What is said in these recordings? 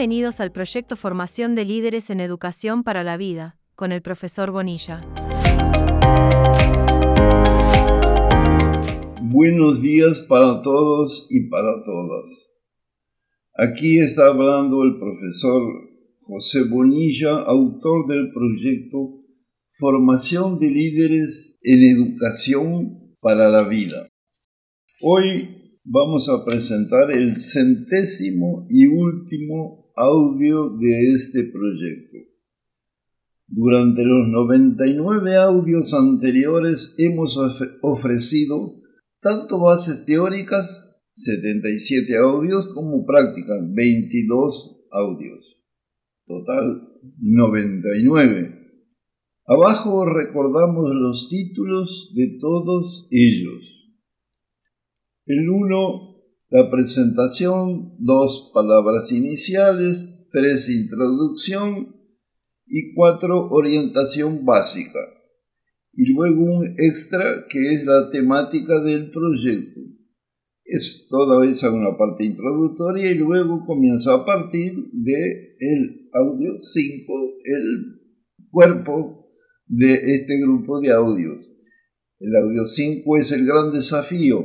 Bienvenidos al proyecto Formación de Líderes en Educación para la Vida, con el profesor Bonilla. Buenos días para todos y para todas. Aquí está hablando el profesor José Bonilla, autor del proyecto Formación de Líderes en Educación para la Vida. Hoy vamos a presentar el centésimo y último audio de este proyecto. Durante los 99 audios anteriores hemos ofrecido tanto bases teóricas, 77 audios, como prácticas, 22 audios. Total, 99. Abajo recordamos los títulos de todos ellos. El 1, la presentación, dos palabras iniciales, tres introducción y cuatro orientación básica. Y luego un extra que es la temática del proyecto. Es toda esa una parte introductoria y luego comienza a partir de el audio 5, el cuerpo de este grupo de audios. El audio 5 es el gran desafío,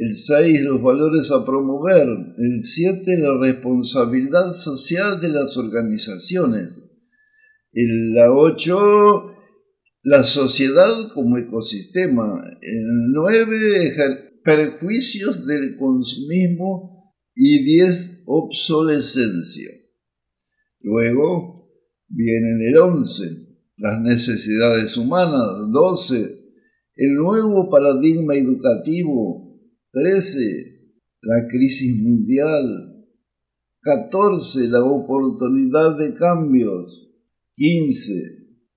el 6, los valores a promover. El 7, la responsabilidad social de las organizaciones. El 8, la sociedad como ecosistema. El 9, perjuicios del consumismo. Y 10, obsolescencia. Luego viene el 11, las necesidades humanas. 12, el nuevo paradigma educativo 13. La crisis mundial. 14. La oportunidad de cambios. 15.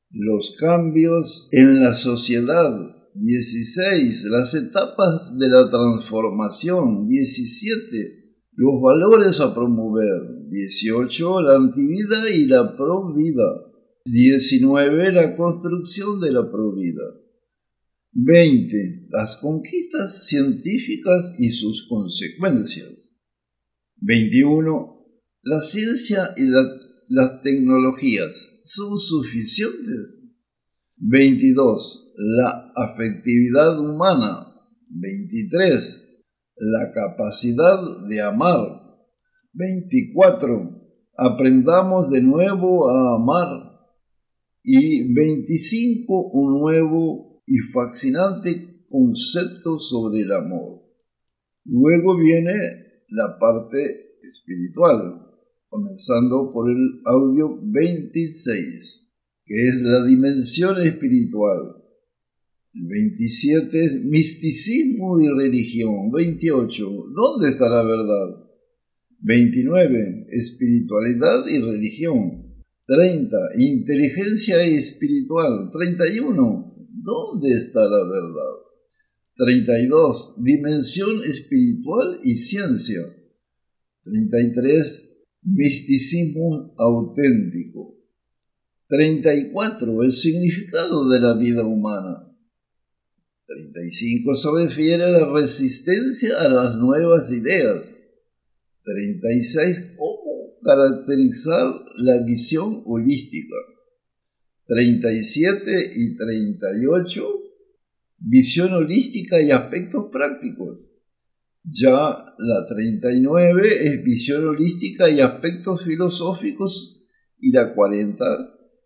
Los cambios en la sociedad. 16. Las etapas de la transformación. 17. Los valores a promover. 18. La antivida y la provida. 19. La construcción de la provida. 20. Las conquistas científicas y sus consecuencias. 21. La ciencia y las tecnologías son suficientes. 22. La afectividad humana. 23. La capacidad de amar. 24. Aprendamos de nuevo a amar. Y 25. Un nuevo y fascinante concepto sobre el amor. Luego viene la parte espiritual, comenzando por el audio 26, que es la dimensión espiritual. El 27 es misticismo y religión. 28, ¿dónde está la verdad? 29, espiritualidad y religión. 30, inteligencia espiritual. 31, ¿Dónde está la verdad? 32. Dimensión espiritual y ciencia. 33. Misticismo auténtico. 34. El significado de la vida humana. 35 se refiere a la resistencia a las nuevas ideas. 36. Cómo caracterizar la visión holística. 37 y 38, visión holística y aspectos prácticos. Ya la 39 es visión holística y aspectos filosóficos y la 40,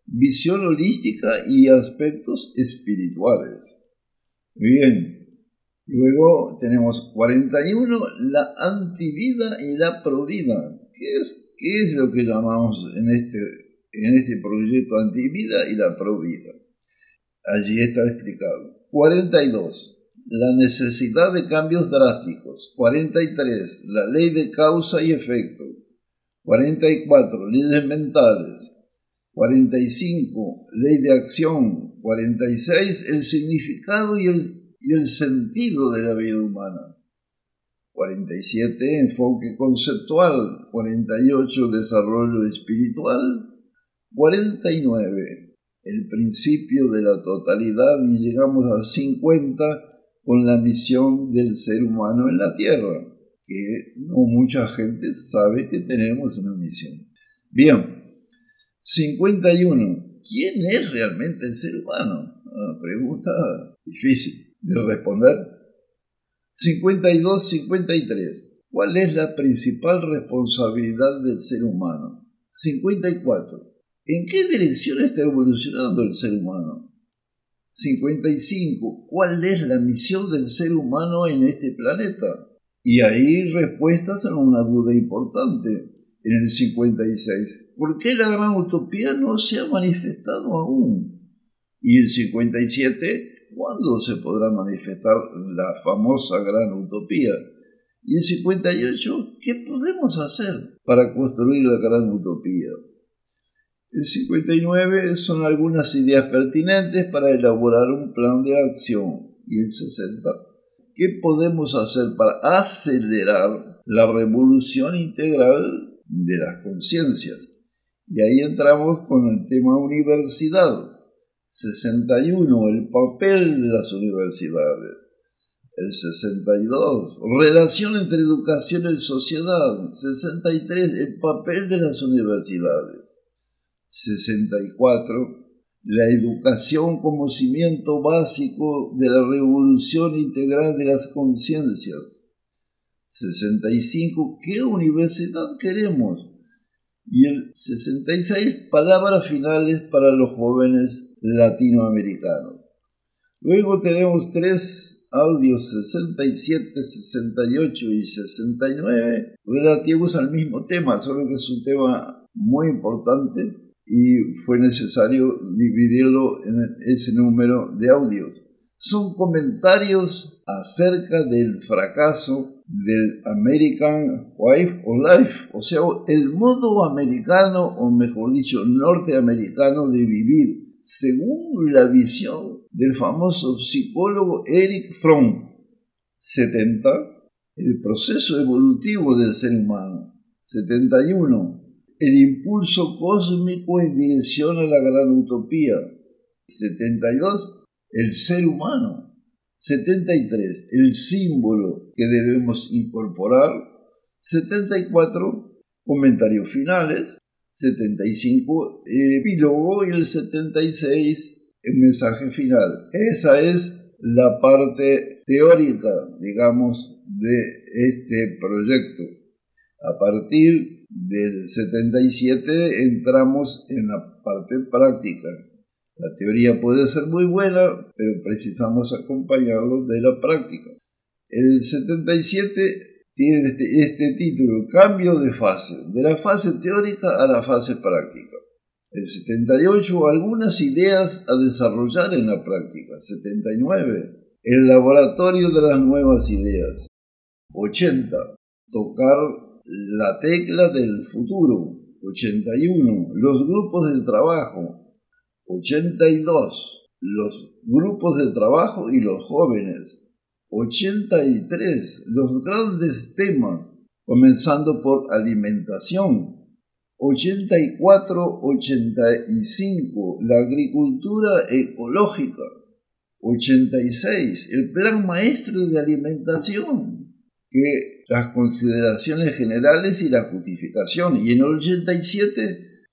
visión holística y aspectos espirituales. Bien, luego tenemos 41, la antivida y la provida. ¿Qué es, qué es lo que llamamos en este en este proyecto antivida y la provida. Allí está explicado. 42. La necesidad de cambios drásticos. 43. La ley de causa y efecto. 44. Leyes mentales. 45. Ley de acción. 46. El significado y el, y el sentido de la vida humana. 47. Enfoque conceptual. 48. Desarrollo espiritual. 49, el principio de la totalidad y llegamos a 50 con la misión del ser humano en la Tierra. que no mucha gente sabe que tenemos una misión. Bien, 51. ¿Quién es realmente el ser humano? Una pregunta difícil de responder. 52-53. ¿Cuál es la principal responsabilidad del ser humano? 54. ¿En qué dirección está evolucionando el ser humano? 55. ¿Cuál es la misión del ser humano en este planeta? Y ahí respuestas a una duda importante en el 56. ¿Por qué la gran utopía no se ha manifestado aún? Y el 57. ¿Cuándo se podrá manifestar la famosa gran utopía? Y el 58. ¿Qué podemos hacer para construir la gran utopía? El 59 son algunas ideas pertinentes para elaborar un plan de acción. Y el 60, ¿qué podemos hacer para acelerar la revolución integral de las conciencias? Y ahí entramos con el tema universidad. 61, el papel de las universidades. El 62, relación entre educación y sociedad. 63, el papel de las universidades. 64, la educación como cimiento básico de la revolución integral de las conciencias. 65, ¿qué universidad queremos? Y el 66, palabras finales para los jóvenes latinoamericanos. Luego tenemos tres audios 67, 68 y 69 relativos al mismo tema, solo que es un tema muy importante y fue necesario dividirlo en ese número de audios. Son comentarios acerca del fracaso del American Wife of Life, o sea, el modo americano, o mejor dicho, norteamericano de vivir, según la visión del famoso psicólogo Eric Fromm. 70. El proceso evolutivo del ser humano. 71 el impulso cósmico en dirección a la gran utopía. 72. El ser humano. 73. El símbolo que debemos incorporar. 74. Comentarios finales. 75. Epílogo y el 76. El mensaje final. Esa es la parte teórica, digamos, de este proyecto. A partir del 77 entramos en la parte práctica. La teoría puede ser muy buena, pero precisamos acompañarlo de la práctica. El 77 tiene este, este, título, Cambio de fase, de la fase teórica a la fase práctica. El 78, algunas ideas a desarrollar en la práctica. 79, el laboratorio de las nuevas ideas. 80, tocar la tecla del futuro, 81, los grupos de trabajo, 82, los grupos de trabajo y los jóvenes, 83, los grandes temas, comenzando por alimentación, 84, 85, la agricultura ecológica, 86, el plan maestro de alimentación, que las consideraciones generales y la justificación. Y en el 87,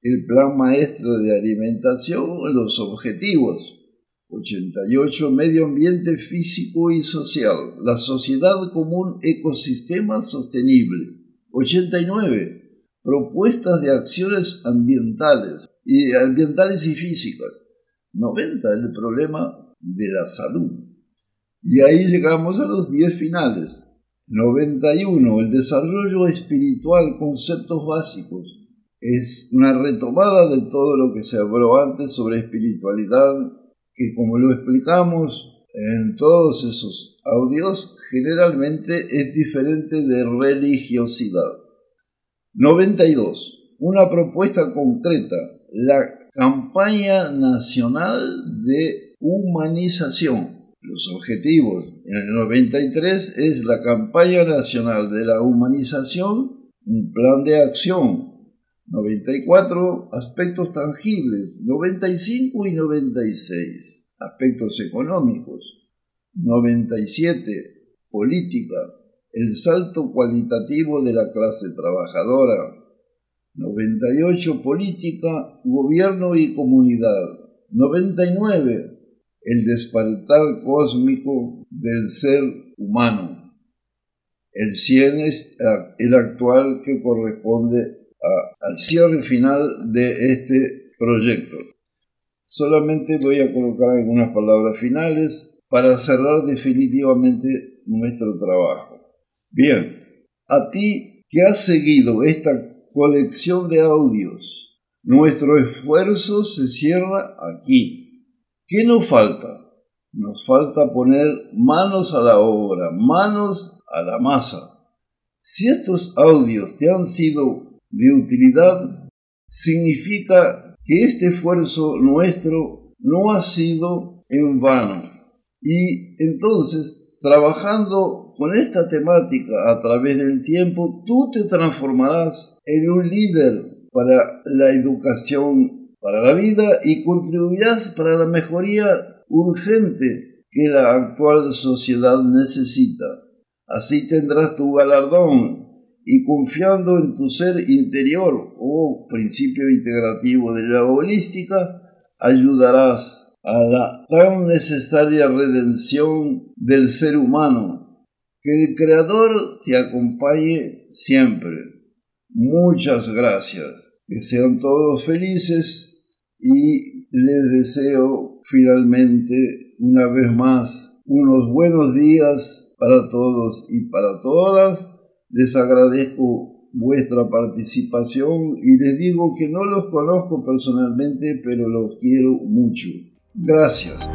el plan maestro de alimentación, los objetivos. 88, medio ambiente físico y social, la sociedad común ecosistema sostenible. 89, propuestas de acciones ambientales y ambientales y físicas. 90, el problema de la salud. Y ahí llegamos a los 10 finales. 91. El desarrollo espiritual, conceptos básicos. Es una retomada de todo lo que se habló antes sobre espiritualidad, que como lo explicamos en todos esos audios, generalmente es diferente de religiosidad. 92. Una propuesta concreta. La campaña nacional de humanización los objetivos en el 93 es la campaña nacional de la humanización, un plan de acción. 94 aspectos tangibles, 95 y 96 aspectos económicos, 97 política, el salto cualitativo de la clase trabajadora. 98. Política, gobierno y comunidad. 99. El despertar cósmico del ser humano. El 100 es el actual que corresponde al cierre final de este proyecto. Solamente voy a colocar algunas palabras finales para cerrar definitivamente nuestro trabajo. Bien, a ti que has seguido esta colección de audios, nuestro esfuerzo se cierra aquí. ¿Qué nos falta? Nos falta poner manos a la obra, manos a la masa. Si estos audios te han sido de utilidad, significa que este esfuerzo nuestro no ha sido en vano. Y entonces, trabajando con esta temática a través del tiempo, tú te transformarás en un líder para la educación, para la vida y contribuirás para la mejoría urgente que la actual sociedad necesita. Así tendrás tu galardón y confiando en tu ser interior o principio integrativo de la holística, ayudarás a la tan necesaria redención del ser humano. Que el Creador te acompañe siempre. Muchas gracias. Que sean todos felices y les deseo finalmente una vez más unos buenos días para todos y para todas les agradezco vuestra participación y les digo que no los conozco personalmente, pero los quiero mucho. Gracias.